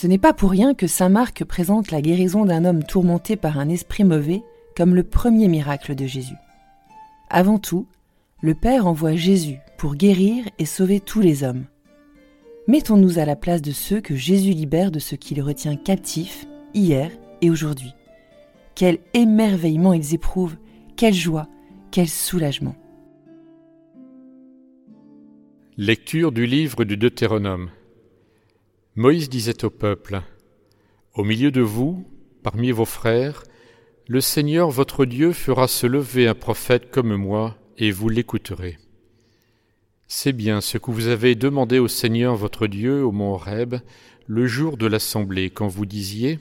Ce n'est pas pour rien que Saint Marc présente la guérison d'un homme tourmenté par un esprit mauvais comme le premier miracle de Jésus. Avant tout, le Père envoie Jésus pour guérir et sauver tous les hommes. Mettons-nous à la place de ceux que Jésus libère de ce qui les retient captifs hier et aujourd'hui. Quel émerveillement ils éprouvent, quelle joie, quel soulagement. Lecture du livre du Deutéronome. Moïse disait au peuple, Au milieu de vous, parmi vos frères, le Seigneur votre Dieu fera se lever un prophète comme moi, et vous l'écouterez. C'est bien ce que vous avez demandé au Seigneur votre Dieu au mont Horeb le jour de l'assemblée, quand vous disiez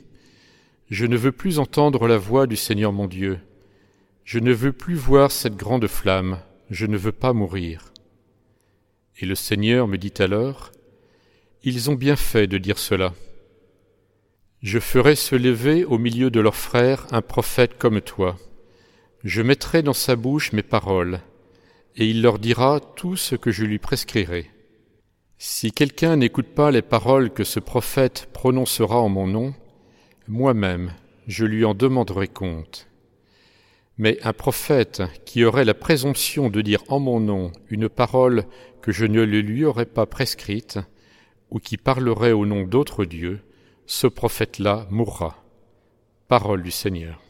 Je ne veux plus entendre la voix du Seigneur mon Dieu, je ne veux plus voir cette grande flamme, je ne veux pas mourir. Et le Seigneur me dit alors ils ont bien fait de dire cela. Je ferai se lever au milieu de leurs frères un prophète comme toi. Je mettrai dans sa bouche mes paroles, et il leur dira tout ce que je lui prescrirai. Si quelqu'un n'écoute pas les paroles que ce prophète prononcera en mon nom, moi-même je lui en demanderai compte. Mais un prophète qui aurait la présomption de dire en mon nom une parole que je ne lui aurais pas prescrite, ou qui parlerait au nom d'autres dieux, ce prophète-là mourra. Parole du Seigneur.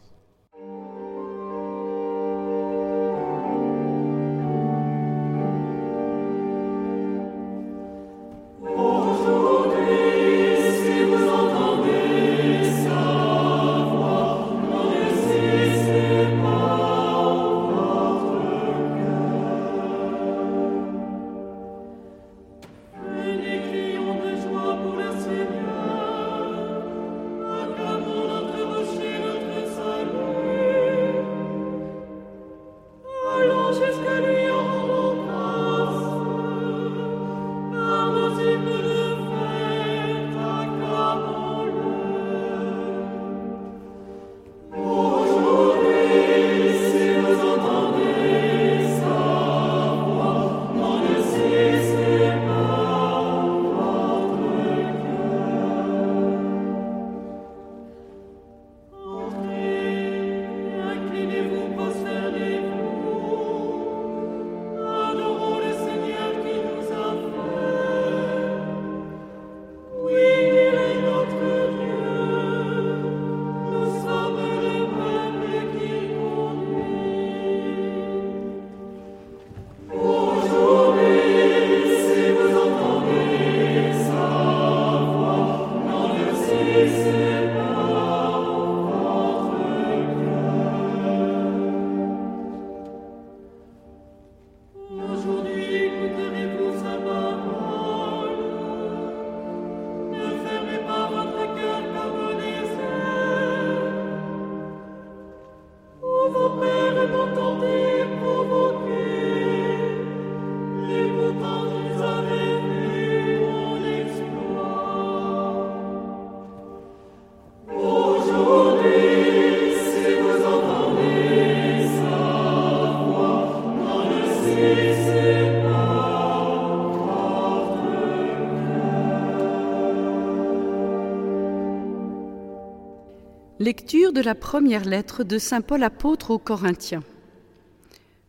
Lecture de la première lettre de Saint Paul apôtre aux Corinthiens.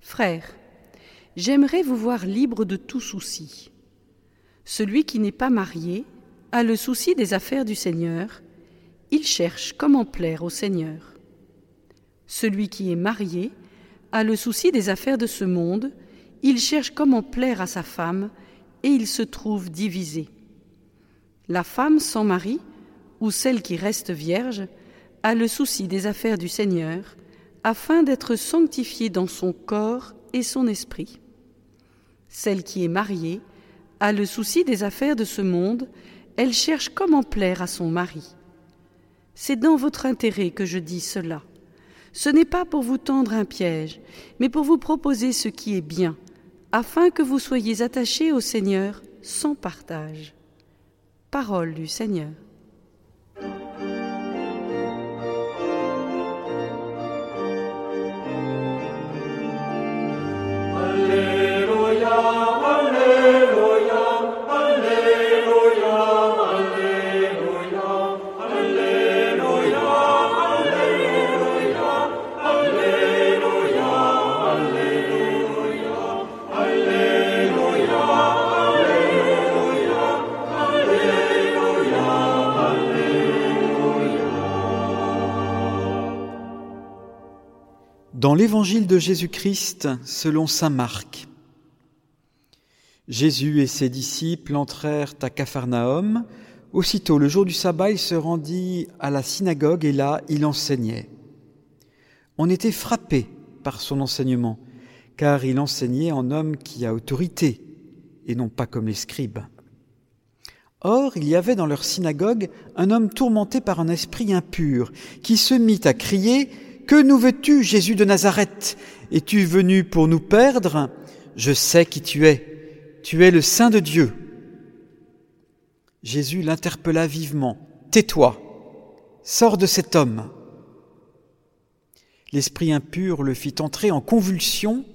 Frères, j'aimerais vous voir libre de tout souci. Celui qui n'est pas marié a le souci des affaires du Seigneur, il cherche comment plaire au Seigneur. Celui qui est marié a le souci des affaires de ce monde, il cherche comment plaire à sa femme, et il se trouve divisé. La femme sans mari, ou celle qui reste vierge, a le souci des affaires du Seigneur, afin d'être sanctifiée dans son corps et son esprit. Celle qui est mariée a le souci des affaires de ce monde, elle cherche comment plaire à son mari. C'est dans votre intérêt que je dis cela. Ce n'est pas pour vous tendre un piège, mais pour vous proposer ce qui est bien, afin que vous soyez attachés au Seigneur sans partage. Parole du Seigneur. L'évangile de Jésus-Christ selon Saint Marc, Jésus et ses disciples entrèrent à Capharnaüm. Aussitôt, le jour du sabbat, il se rendit à la synagogue et là, il enseignait. On était frappé par son enseignement, car il enseignait en homme qui a autorité, et non pas comme les scribes. Or, il y avait dans leur synagogue un homme tourmenté par un esprit impur, qui se mit à crier Que nous veux-tu, Jésus de Nazareth? Es-tu venu pour nous perdre? Je sais qui tu es. Tu es le Saint de Dieu. Jésus l'interpella vivement. Tais-toi, sors de cet homme. L'esprit impur le fit entrer en convulsion,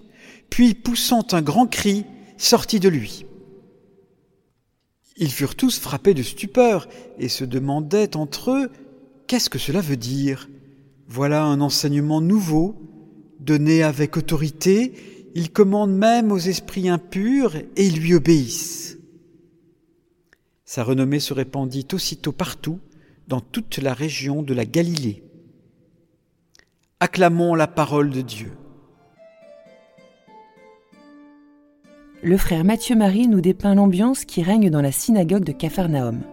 puis poussant un grand cri, sortit de lui. Ils furent tous frappés de stupeur et se demandaient entre eux Qu'est-ce que cela veut dire? Voilà un enseignement nouveau, donné avec autorité, il commande même aux esprits impurs et ils lui obéissent. Sa renommée se répandit aussitôt partout, dans toute la région de la Galilée. Acclamons la parole de Dieu. le frère Mathieu Marie nous dépeint l'ambiance qui règne dans la synagogue de Capharnaüm.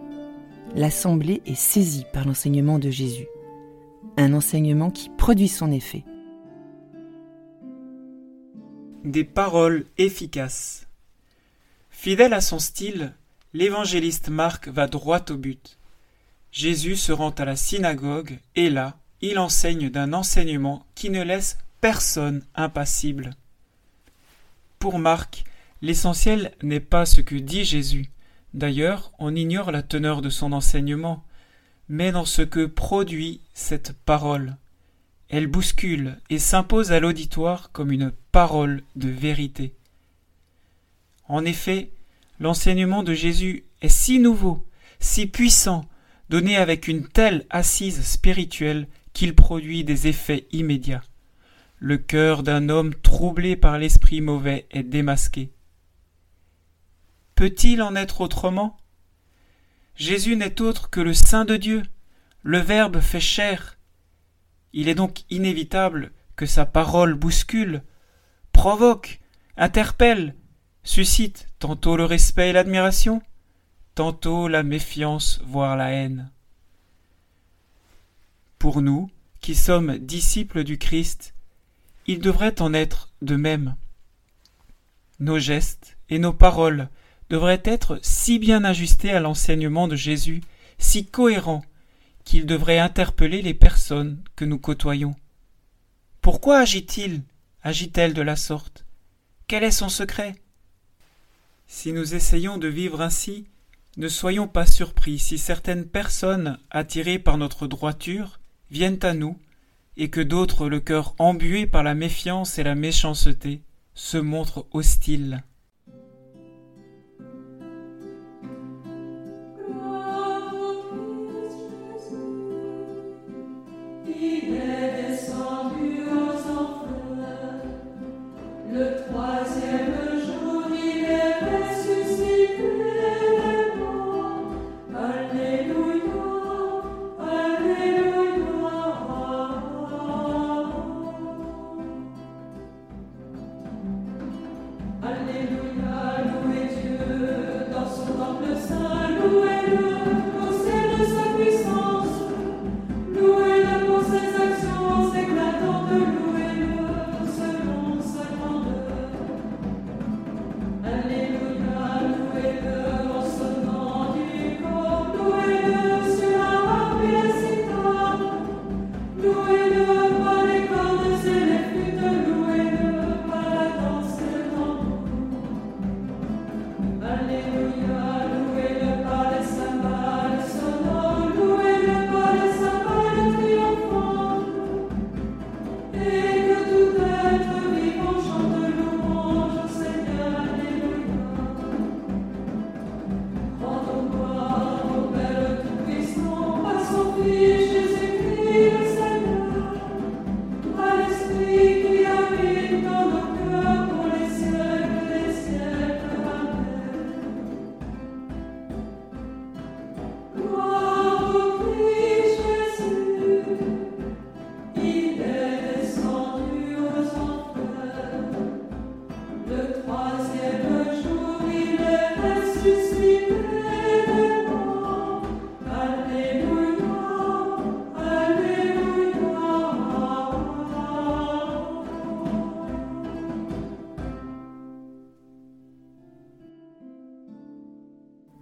L'assemblée est saisie par l'enseignement de Jésus, un enseignement qui produit son effet. Des paroles efficaces. Fidèle à son style, l'évangéliste Marc va droit au but. Jésus se rend à la synagogue et là, il enseigne d'un enseignement qui ne laisse personne impassible. Pour Marc, L'essentiel n'est pas ce que dit Jésus. D'ailleurs, on ignore la teneur de son enseignement, mais dans ce que produit cette parole. Elle bouscule et s'impose à l'auditoire comme une parole de vérité. En effet, l'enseignement de Jésus est si nouveau, si puissant, donné avec une telle assise spirituelle qu'il produit des effets immédiats. Le cœur d'un homme troublé par l'esprit mauvais est démasqué. Peut-il en être autrement? Jésus n'est autre que le Saint de Dieu, le Verbe fait chair. Il est donc inévitable que sa parole bouscule, provoque, interpelle, suscite tantôt le respect et l'admiration, tantôt la méfiance, voire la haine. Pour nous, qui sommes disciples du Christ, il devrait en être de même. Nos gestes et nos paroles devrait être si bien ajusté à l'enseignement de Jésus, si cohérent, qu'il devrait interpeller les personnes que nous côtoyons. Pourquoi agit-il, agit-elle de la sorte? Quel est son secret? Si nous essayons de vivre ainsi, ne soyons pas surpris si certaines personnes, attirées par notre droiture, viennent à nous, et que d'autres, le cœur embué par la méfiance et la méchanceté, se montrent hostiles.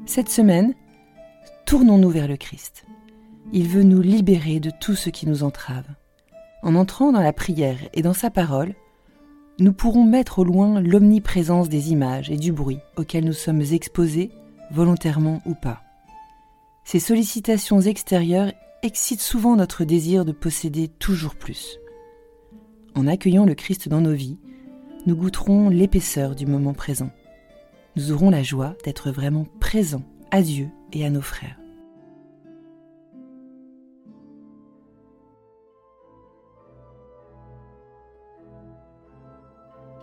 Cette semaine, tournons-nous vers le Christ. Il veut nous libérer de tout ce qui nous entrave. En entrant dans la prière et dans sa parole, nous pourrons mettre au loin l'omniprésence des images et du bruit auxquels nous sommes exposés, volontairement ou pas. Ces sollicitations extérieures excitent souvent notre désir de posséder toujours plus. En accueillant le Christ dans nos vies, nous goûterons l'épaisseur du moment présent. Nous aurons la joie d'être vraiment présents à Dieu et à nos frères.